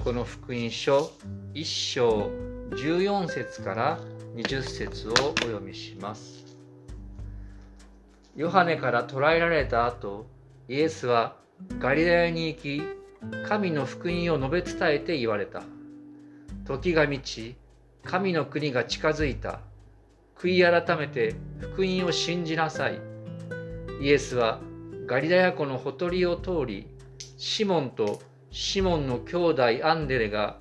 子の福音書1章14節から20節をお読みします。ヨハネから捕らえられた後イエスはガリラヤに行き神の福音を述べ伝えて言われた。時が満ち神の国が近づいた。悔い改めて福音を信じなさい。イエスはガリラヤ湖のほとりを通りシモンとシモンの兄弟アンデレが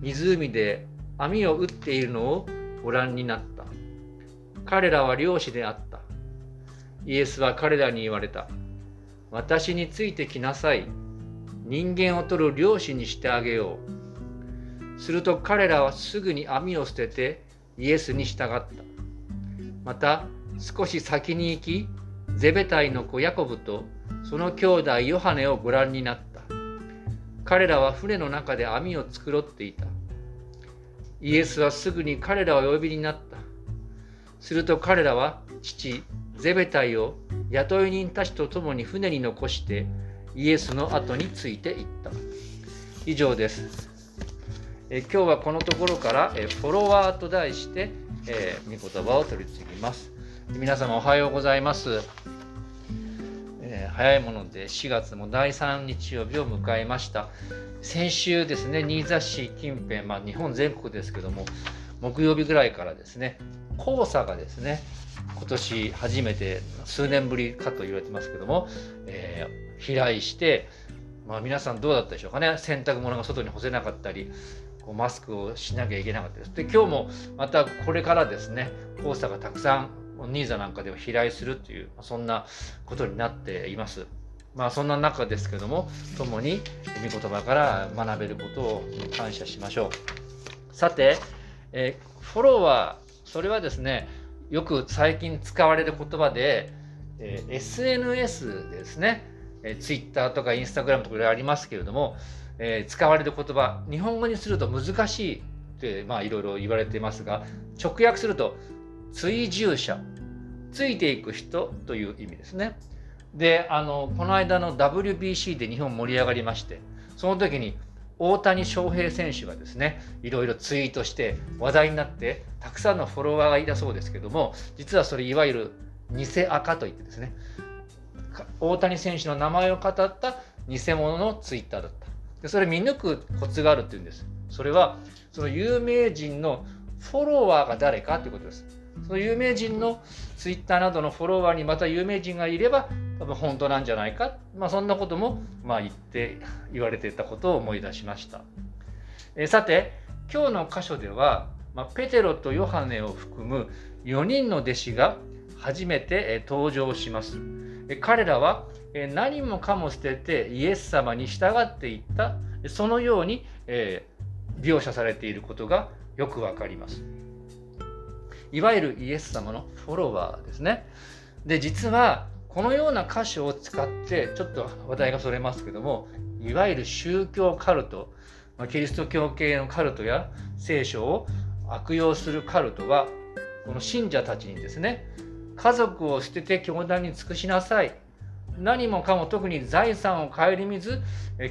湖で網を打っているのをご覧になった。彼らは漁師であった。イエスは彼らに言われた。私についてきなさい。人間を取る漁師にしてあげよう。すると彼らはすぐに網を捨ててイエスに従った。また少し先に行き、ゼベタイの子ヤコブとその兄弟ヨハネをご覧になった。彼らは船の中で網を繕っていた。イエスはすぐに彼らをお呼びになった。すると彼らは父ゼベタイを雇い人たちと共に船に残してイエスの後についていった。以上です。え今日はこのところからえフォロワーと題して、えー、御言葉を取り次ぎます。皆様おはようございます。早いもので4月も第3日曜日を迎えました。先週ですね新座市近辺、まあ、日本全国ですけども木曜日ぐらいからですね黄砂がですね今年初めて数年ぶりかと言われてますけども、えー、飛来して、まあ、皆さんどうだったでしょうかね。洗濯物が外に干せなかったりこうマスクをしなきゃいけなかったですで今日もまたこれからですね黄砂がたくさんニーザなんかでは飛来するというそんなことになっています。まあそんな中ですけども共に御言葉から学べることを感謝しましょう。さて、えフォロワーそれはですねよく最近使われる言葉で、え SNS ですね、え Twitter とか Instagram とかありますけれども、え使われる言葉日本語にすると難しいってまあいろいろ言われていますが直訳すると追従者ついていく人という意味ですね。であのこの間の WBC で日本盛り上がりましてその時に大谷翔平選手がですねいろいろツイートして話題になってたくさんのフォロワーがいたそうですけども実はそれいわゆる偽赤といってですね大谷選手の名前を語った偽物のツイッターだった。でそれ見抜くコツがあるっていうんです。それはその有名人のフォロワーが誰かということです。その有名人のツイッターなどのフォロワーにまた有名人がいれば多分本当なんじゃないか、まあ、そんなこともまあ言って言われていたことを思い出しました、えさて今日の箇所では、まあ、ペテロとヨハネを含む4人の弟子が初めて登場します。彼らは何もかも捨ててイエス様に従っていった。そのように描写されていることがよくわかります。いわゆるイエス様のフォロワーですね。で実はこのような箇所を使ってちょっと話題がそれますけどもいわゆる宗教カルトキリスト教系のカルトや聖書を悪用するカルトはこの信者たちにですね家族を捨てて教団に尽くしなさい何もかも特に財産を顧みず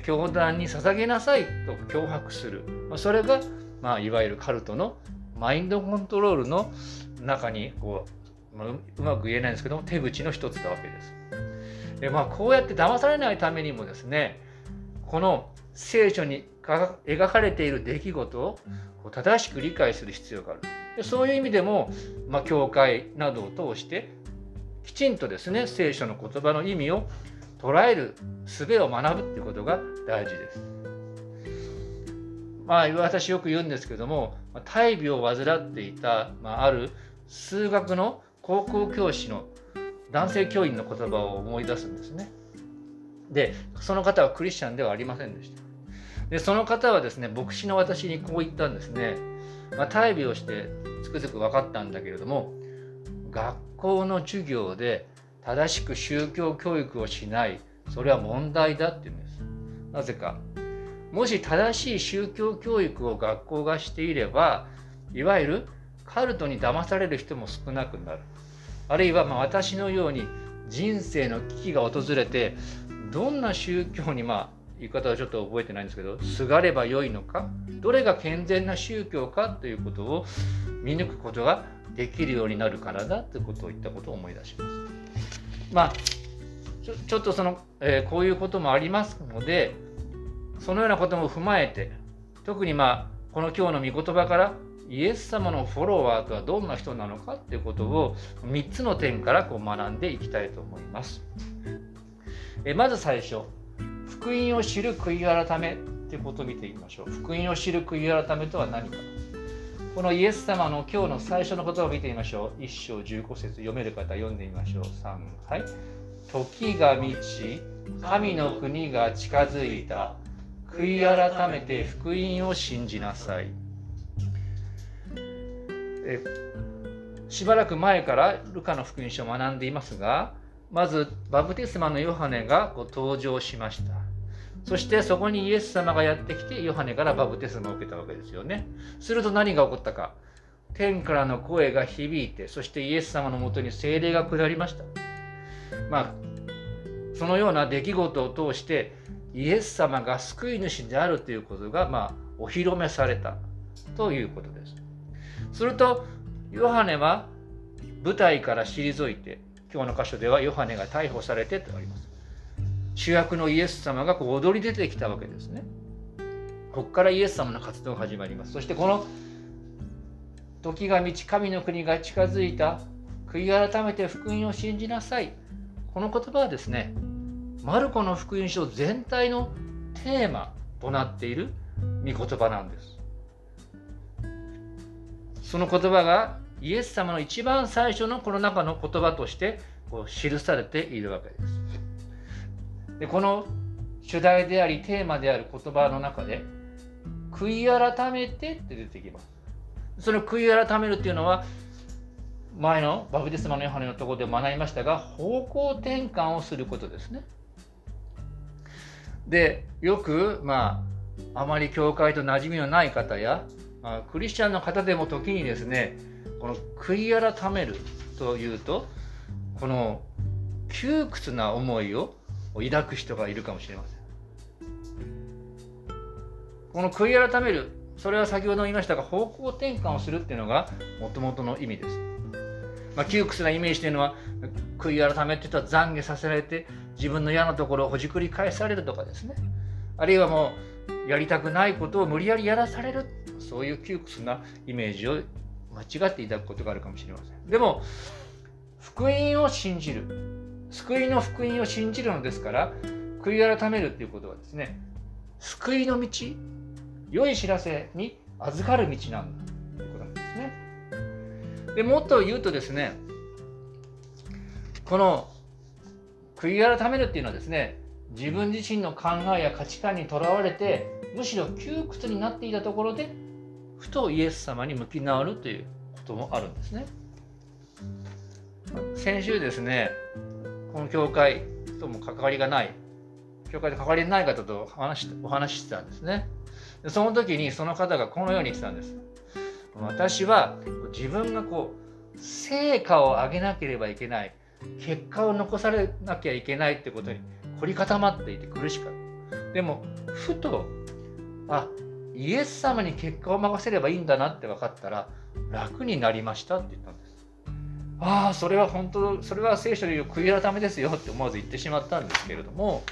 教団に捧げなさいと脅迫するそれが、まあ、いわゆるカルトのマインドコントロールの中にこう、まあ、うまく言えないんですけども手口の一つなわけです。でまあこうやって騙されないためにもですねこの聖書に描かれている出来事を正しく理解する必要がある。でそういう意味でも、まあ、教会などを通してきちんとですね聖書の言葉の意味を捉える術を学ぶっていうことが大事です。まあ、私よく言うんですけども大病を患っていた、まあ、ある数学の高校教師の男性教員の言葉を思い出すんですね。でその方はクリスチャンではありませんでした。でその方はですね牧師の私にこう言ったんですね。まあ、大病してつくづく分かったんだけれども学校の授業で正しく宗教教育をしないそれは問題だって言うんです。なぜかもし正しい宗教教育を学校がしていればいわゆるカルトに騙される人も少なくなるあるいはま私のように人生の危機が訪れてどんな宗教にまあ言い方はちょっと覚えてないんですけどすがればよいのかどれが健全な宗教かということを見抜くことができるようになるからだということを言ったことを思い出します。まあちょちょっとその、えー、こういうこともありますのでそのようなことも踏まえて特にまあこの今日の御言葉からイエス様のフォロワーとはどんな人なのかっていうことを3つの点からこう学んでいきたいと思います。えまず最初福音を知る悔い改めということを見ていきましょう。福音を知る悔い改めとは何か。このイエス様の今日の最初の言葉を見てみましょう。1章15節読める方読んでみましょう。3はい。時が満ち、神の国が近づいた。悔い改めて福音を信じなさい。えしばらく前からルカの福音書を学んでいますが、まずバプテスマのヨハネがこう登場しました。そしてそこにイエス様がやってきてヨハネからバプテスマを受けたわけですよね。すると何が起こったか。天からの声が響いて、そしてイエス様のもとに精霊が下りました。まあ、そのような出来事を通してイエス様が救い主であるということが、まあ、お披露目されたということです。すると、ヨハネは舞台から退いて、今日の箇所ではヨハネが逮捕されてとあります。主役のイエス様がこう踊り出てきたわけですね。ここからイエス様の活動が始まります。そしてこの時が満ち神の国が近づいた悔い改めて福音を信じなさい。この言葉はですね、マルコの福音書全体のテーマとなっている御言葉なんです。その言葉がイエス様の一番最初のこの中の言葉としてこう記されているわけです。でこの主題でありテーマである言葉の中で悔い改めてって出てきます。その悔い改めるっていうのは前のバプテスマのヨハネのところで学びましたが方向転換をすることですね。でよくまああまり教会と馴染みのない方や、あ、クリスチャンの方でも時にですねこの悔い改めるというとこの窮屈な思いを抱く人がいるかもしれません。この悔い改めるそれは先ほど言いましたが方向転換をするっていうのがもともとの意味です。まあ、窮屈なイメージというのは悔い改めって言ったら懺悔させられて自分の嫌なところをほじくり返されるとかですね。あるいはもうやりたくないことを無理やりやらされる。そういう窮屈なイメージを間違っていただくことがあるかもしれません。でも福音を信じる。救いの福音を信じるのですから悔い改めるっていうことはですね救いの道良い知らせに預かる道なんだ。でもっと言うとですねこの悔い改めるっていうのはですね自分自身の考えや価値観にとらわれてむしろ窮屈になっていたところでふとイエス様に向き直るということもあるんですね。先週ですねこの教会とも関わりがない教会で関わりない方と話お話ししてたんですね。その時にその方がこのように言ってたんです。私は自分がこう成果を上げなければいけない。結果を残されなきゃいけないってことに凝り固まっていて苦しかった。でもふとあイエス様に結果を任せればいいんだなって分かったら楽になりましたって言ったんです。ああそれは本当それは聖書で言う悔い改めですよって思わず言ってしまったんですけれども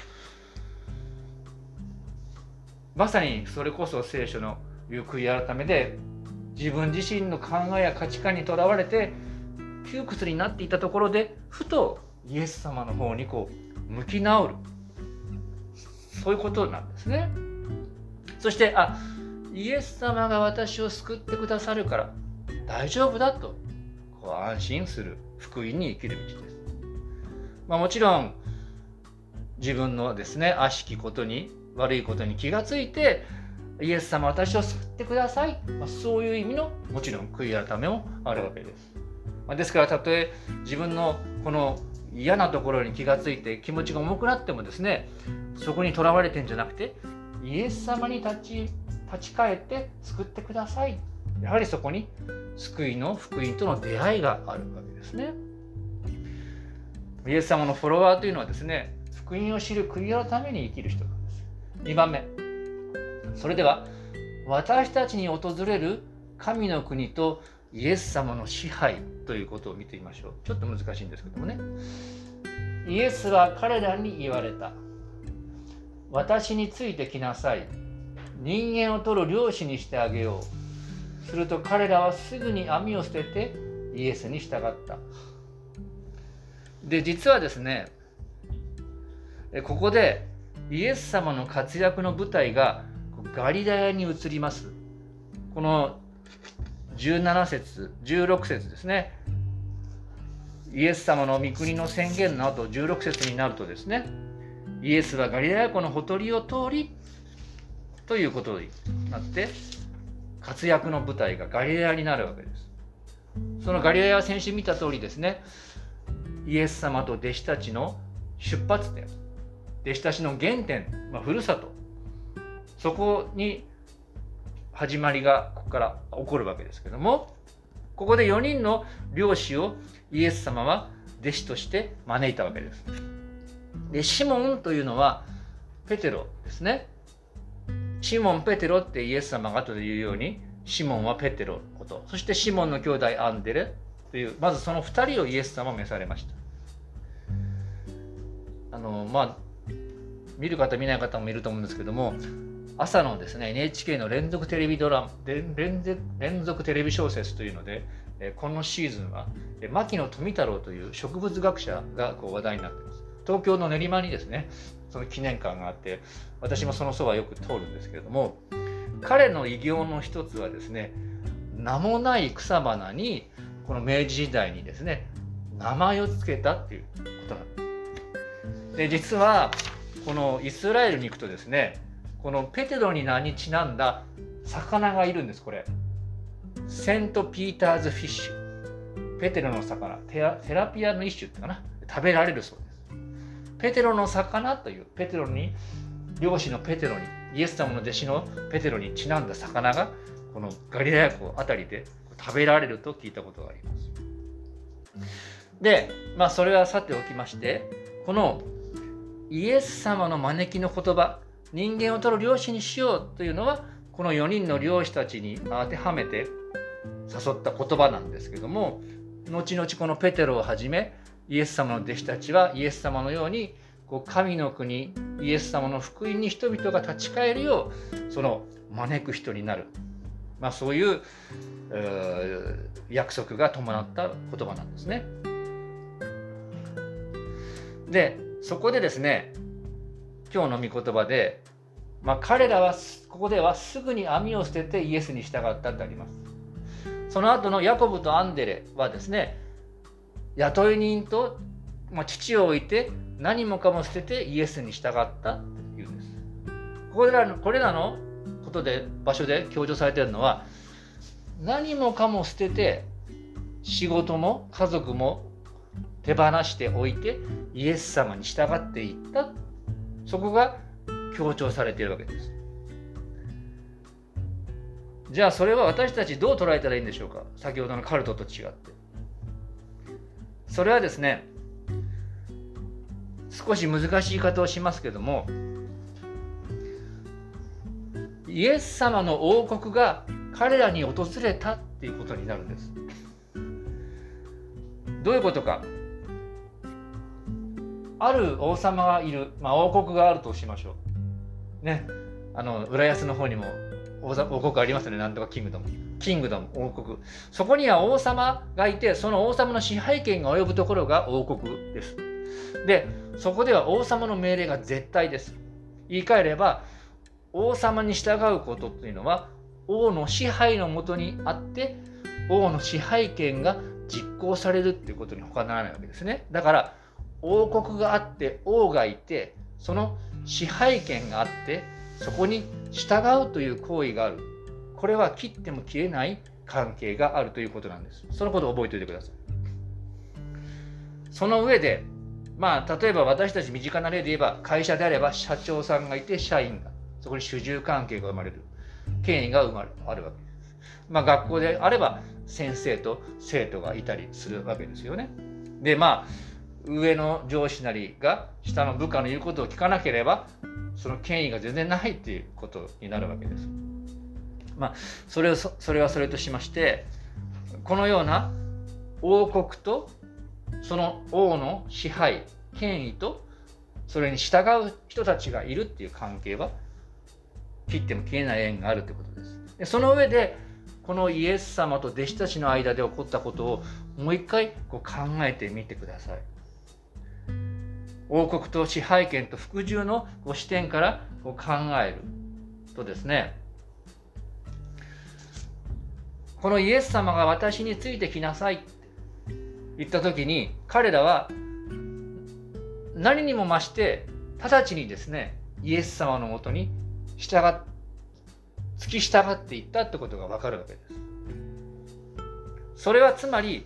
まさにそれこそ聖書の言う悔い改めで自分自身の考えや価値観にとらわれて窮屈になっていたところでふとイエス様の方にこう向き直る。そういうことなんですね。そしてあイエス様が私を救ってくださるから大丈夫だとこう安心する福音に生きる道です、まあ、もちろん自分のですね悪しきことに悪いことに気がついてイエス様私を救ってください、まあ、そういう意味のもちろん悔い改めもあるわけです。まですからたとえ自分のこの嫌なところに気がついて気持ちが重くなってもですねそこにとらわれてんじゃなくてイエス様に立ち立ち返って救ってください。やはりそこに救いの福音との出会いがあるわけですね。イエス様のフォロワーというのはですね福音を知る悔い改めに生きる人なんです。2番目。それでは私たちに訪れる神の国とイエス様の支配ということを見てみましょう。ちょっと難しいんですけどもね。イエスは彼らに言われた。私についてきなさい。人間を取る漁師にしてあげよう。すると彼らはすぐに網を捨ててイエスに従った。で実はですねここでイエス様の活躍の舞台がガリラヤに移ります。この17節16節ですね。イエス様の御国の宣言の後16節になるとですねイエスはガリラヤ湖のほとりを通りということになって活躍の舞台がガリラヤになるわけです。そのガリラヤは先週見た通りですねイエス様と弟子たちの出発点弟子たちの原点、まあ、ふるさとそこに始まりがここから起こるわけですけどもここで4人の漁師をイエス様は弟子として招いたわけです。でシモンというのはペテロですね。シモン・ペテロってイエス様が後で言うようにシモンはペテロのことそしてシモンの兄弟アンデレというまずその2人をイエス様は召されましたあのまあ見る方見ない方もいると思うんですけども朝のですね NHK の連続テレビドラマ連連続テレビ小説というのでこのシーズンは牧野富太郎という植物学者がこう話題になっています東京の練馬にですねその記念館があって私もそのそばよく通るんですけれども彼の偉業の一つはですね名もない草花にこの明治時代にですね名前を付けたっていうことなんです。で実はこのイスラエルに行くとですねこのペテロに名にちなんだ魚がいるんですこれ。セント・ピーターズ・フィッシュ。ペテロの魚。テラピアの一種ってかな。食べられるそうです。ペテロの魚というペテロに漁師のペテロにイエス様の弟子のペテロにちなんだ魚がこのガリラヤ湖あたりで食べられると聞いたことがあります。で、まあそれはさておきましてこのイエス様の招きの言葉人間を取る漁師にしようというのはこの4人の漁師たちに当てはめて誘った言葉なんですけども後々このペテロをはじめイエス様の弟子たちはイエス様のようにこう神の国イエス様の福音に人々が立ち返るようその招く人になる、まあ、そういう約束が伴った言葉なんですね。でそこでですね今日の御言葉で、まあ、彼らはここではすぐに網を捨ててイエスに従ったってあります。その後のヤコブとアンデレはですね雇い人と、まあ、父を置いて何もかも捨ててイエスに従ったっていうんです。これらのこれらのことで場所で強調されているのは何もかも捨てて仕事も家族も手放しておいてイエス様に従っていったそこが強調されているわけです。じゃあそれは私たちどう捉えたらいいんでしょうか？先ほどのカルトと違って。それはですね少し難しい言い方をしますけどもイエス様の王国が彼らに訪れたっていうことになるんです。どういうことかある王様がいる、まあ、王国があるとしましょう。ね。あの、浦安の方にも王国ありますね。なんとかキングダム。キングダム、王国。そこには王様がいて、その王様の支配権が及ぶところが王国です。で、そこでは王様の命令が絶対です。言い換えれば、王様に従うことというのは、王の支配のもとにあって、王の支配権が実行されるっていうことに他ならないわけですね。だから、王国があって王がいてその支配権があってそこに従うという行為がある。これは切っても切れない関係があるということなんです。そのことを覚えておいてください。その上でまあ例えば私たち身近な例で言えば会社であれば社長さんがいて社員がそこに主従関係が生まれる。権威が生まれあるわけ。ですまあ学校であれば先生と生徒がいたりするわけですよね。でまあ上の上司なりが下の部下の言うことを聞かなければその権威が全然ないっていうことになるわけです。まあそれをそれはそれとしましてこのような王国とその王の支配権威とそれに従う人たちがいるっていう関係は切っても切れない縁があるということです。でその上でこのイエス様と弟子たちの間で起こったことをもう一回こう考えてみてください。王国と支配権と服従のこう視点からこう考えるとですねこのイエス様が私についてきなさいって言った時に彼らは何にも増して直ちにですねイエス様のもとに従っ付き従っていったってことがわかるわけです。それはつまり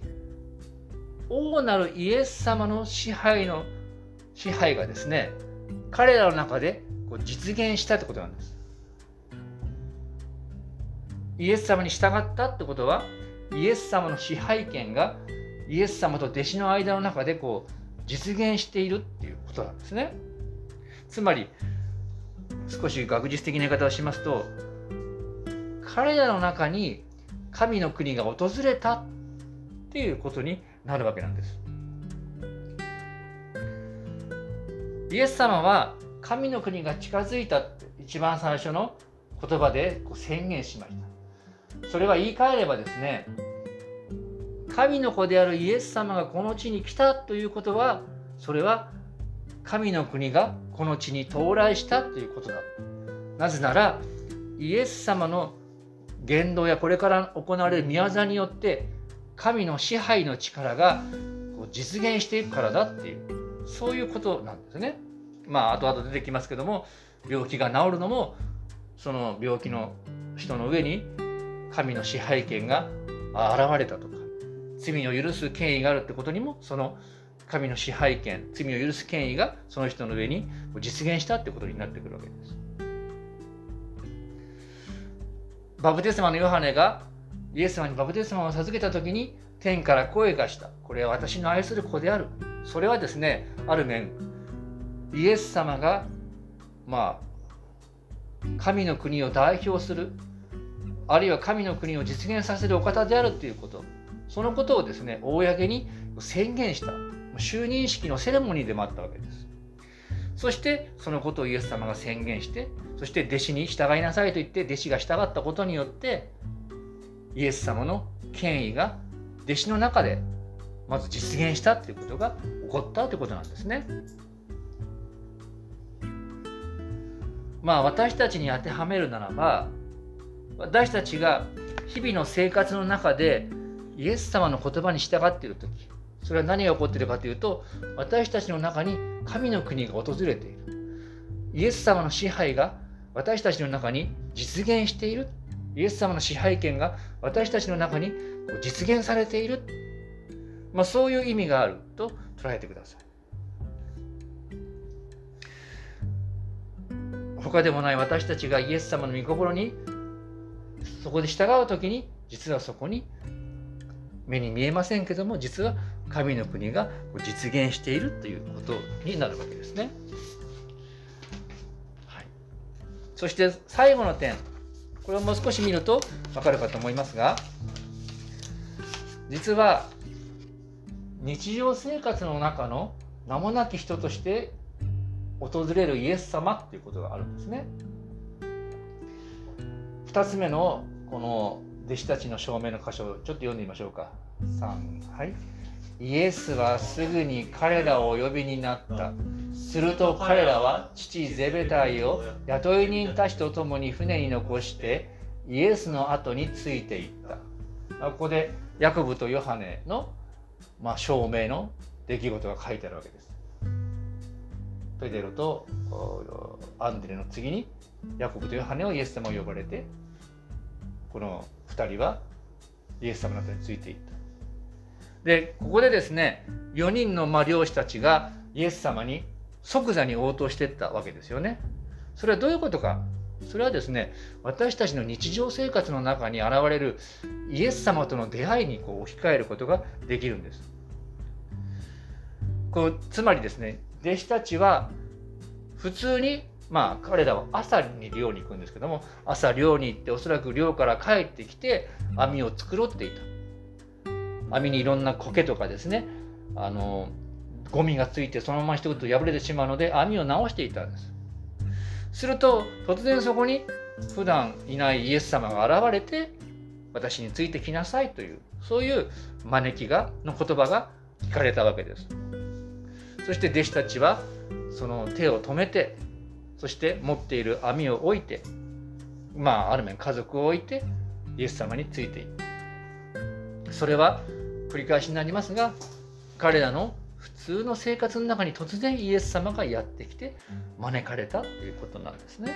王なるイエス様の支配の支配がですね彼らの中でこう実現したってことなんです。イエス様に従ったってことはイエス様の支配権がイエス様と弟子の間の中でこう実現しているっていうことなんですね。つまり少し学術的な言い方をしますと彼らの中に神の国が訪れたっていうことになるわけなんです。イエス様は神の国が近づいたって一番最初の言葉でこう宣言しました。それは言い換えればですね、神の子であるイエス様がこの地に来たということは、それは神の国がこの地に到来したということだ。なぜなら、イエス様の言動やこれから行われる宮座によって神の支配の力が実現していくからだっていうそういうことなんですね。まあ後々出てきますけども病気が治るのもその病気の人の上に神の支配権が現れたとか罪を許す権威があるってことにもその神の支配権罪を許す権威がその人の上に実現したってことになってくるわけです。バプテスマのヨハネがイエス様にバプテスマを授けた時に天から声がした。これは私の愛する子である。それはですね、ある面、イエス様が、まあ、神の国を代表する、あるいは神の国を実現させるお方であるということ、そのことをですね、公に宣言した、就任式のセレモニーでもあったわけです。そしてそのことをイエス様が宣言してそして弟子に従いなさいと言って弟子が従ったことによってイエス様の権威が弟子の中でまず実現したということが起こったということなんですね。まあ私たちに当てはめるならば私たちが日々の生活の中でイエス様の言葉に従っている時それは何が起こっているかというと私たちの中に神の国が訪れている。イエス様の支配が私たちの中に実現している。イエス様の支配権が私たちの中に実現されている、まあ、そういう意味があると捉えてください。他でもない私たちがイエス様の御心にそこで従う時に実はそこに目に見えませんけども実は神の国が実現しているということになるわけですね。はい、そして最後の点。これをもう少し見ると分かるかと思いますが実は日常生活の中の名もなき人として訪れるイエス様っていうことがあるんですね。2つ目のこの弟子たちの証明の箇所をちょっと読んでみましょうか。3はい。イエスはすぐに彼らをお呼びになった。すると彼らは父ゼベタイを雇い人たちと共に船に残してイエスの後についていった。ここでヤコブとヨハネの、まあ、証明の出来事が書いてあるわけです。ペテロとアンデレの次にヤコブとヨハネをイエス様を呼ばれてこの2人はイエス様の後についていった。でここでですね4人のま漁師たちがイエス様に即座に応答していったわけですよね。それはどういうことかそれはですね私たちの日常生活の中に現れるイエス様との出会いにこう置き換えることができるんです。こうつまりですね弟子たちは普通にまあ彼らは朝に漁に行くんですけども朝漁に行っておそらく漁から帰ってきて網を繕っていた網にいろんな苔とかですねあのゴミがついてそのまま一言破れてしまうので網を直していたんですすると突然そこに普段いないイエス様が現れて私についてきなさいというそういう招きがの言葉が聞かれたわけです。そして弟子たちはその手を止めてそして持っている網を置いてまあある面家族を置いてイエス様についていく。それは繰り返しになりますが彼らの普通の生活の中に突然イエス様がやってきて招かれたということなんですね。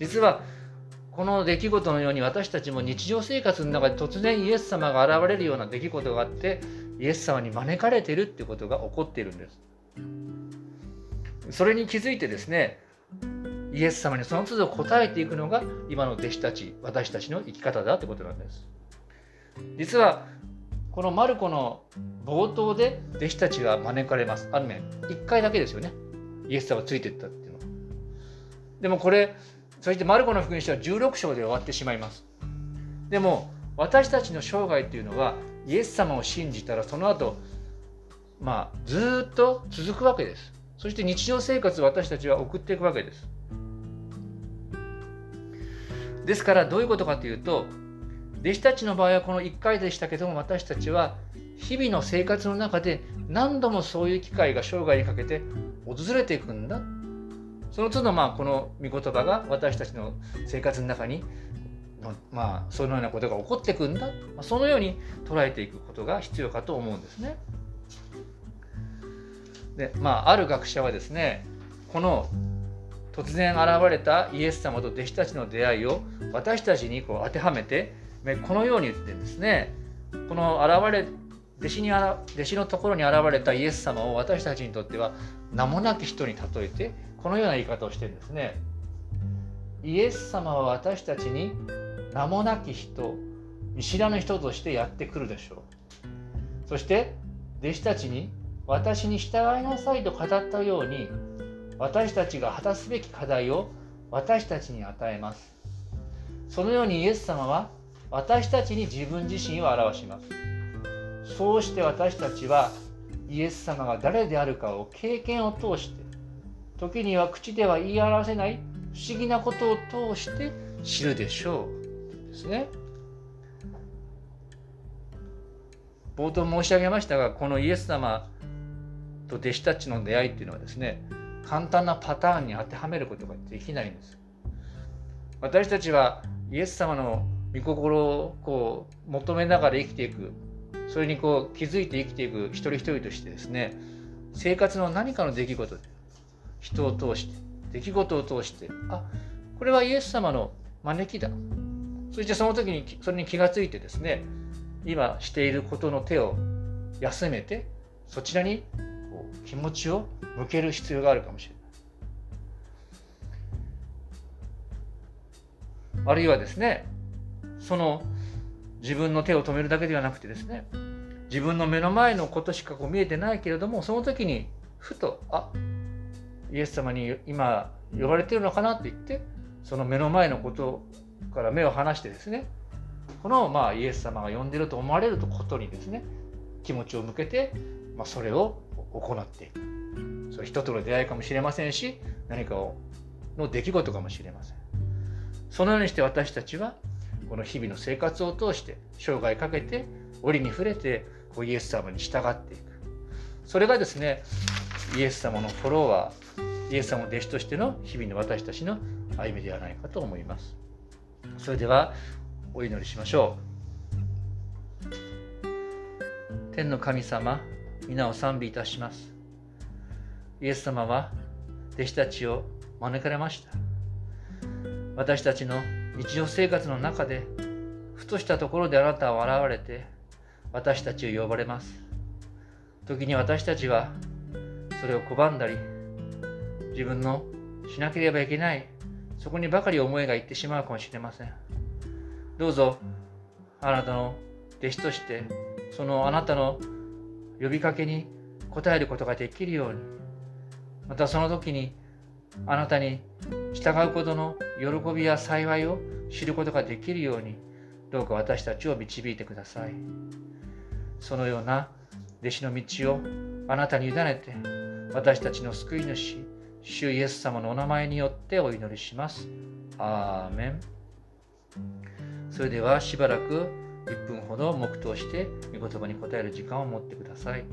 実はこの出来事のように私たちも日常生活の中で突然イエス様が現れるような出来事があってイエス様に招かれているっていうことが起こっているんです。それに気づいてですねイエス様にその都度答えていくのが今の弟子たち私たちの生き方だってことなんです。実はこのマルコの冒頭で弟子たちが招かれます。ある面1回だけですよね。イエス様がついていったっていうのは。でもこれそしてマルコの福音書は16章で終わってしまいます。でも私たちの生涯というのはイエス様を信じたらその後まあずっと続くわけです。そして日常生活を私たちは送っていくわけです。ですからどういうことかというと弟子たちの場合はこの1回でしたけども私たちは日々の生活の中で何度もそういう機会が生涯にかけて訪れていくんだその都度まあこの御言葉が私たちの生活の中にまあそのようなことが起こっていくんだそのように捉えていくことが必要かと思うんですね。でまあある学者はですねこの突然現れたイエス様と弟子たちの出会いを私たちにこう当てはめてこのように言ってですね。この現れ弟子に弟子のところに現れたイエス様を私たちにとっては名もなき人に例えてこのような言い方をしてるんですね。イエス様は私たちに名もなき人見知らぬ人としてやってくるでしょう。そして弟子たちに私に従いなさいと語ったように私たちが果たすべき課題を私たちに与えます。そのようにイエス様は私たちに自分自身を表します。そうして私たちはイエス様が誰であるかを経験を通して時には口では言い表せない不思議なことを通して知るでしょう。ですね。冒頭申し上げましたがこのイエス様と弟子たちの出会いっていうのはですね簡単なパターンに当てはめることができないんです。私たちはイエス様の御心をこう求めながら生きていく。それにこう気づいて生きていく。一人一人としてですね。生活の何かの出来事。で人を通して。出来事を通して。あこれはイエス様の招きだ。そしてその時にそれに気がついてですね。今していることの手を休めてそちらにこう気持ちを向ける必要があるかもしれない。あるいはですねその自分の手を止めるだけではなくてですね自分の目の前のことしかこう見えてないけれどもその時にふとあイエス様に今呼ばれてるのかなって言ってその目の前のことから目を離してですねこのまあイエス様が呼んでると思われることにですね気持ちを向けて、まあ、それを行っていく。それ人との出会いかもしれませんし何かの出来事かもしれません。そのようにして私たちはこの日々の生活を通して生涯かけて折に触れてこうイエス様に従っていく。それがですねイエス様のフォロワーイエス様の弟子としての日々の私たちの歩みではないかと思います。それではお祈りしましょう。天の神様皆を賛美いたします。イエス様は弟子たちを招かれました。私たちの日常生活の中でふとしたところであなたは現れて私たちを呼ばれます。時に私たちはそれを拒んだり自分のしなければいけないそこにばかり思いがいってしまうかもしれません。どうぞあなたの弟子としてそのあなたの呼びかけに答えることができるようにまたその時にあなたに従うことの喜びや幸いを知ることができるようにどうか私たちを導いてください。そのような弟子の道をあなたに委ねて私たちの救い主主イエス様のお名前によってお祈りします。アーメン。それではしばらく1分ほど黙祷して御言葉に答える時間を持ってください。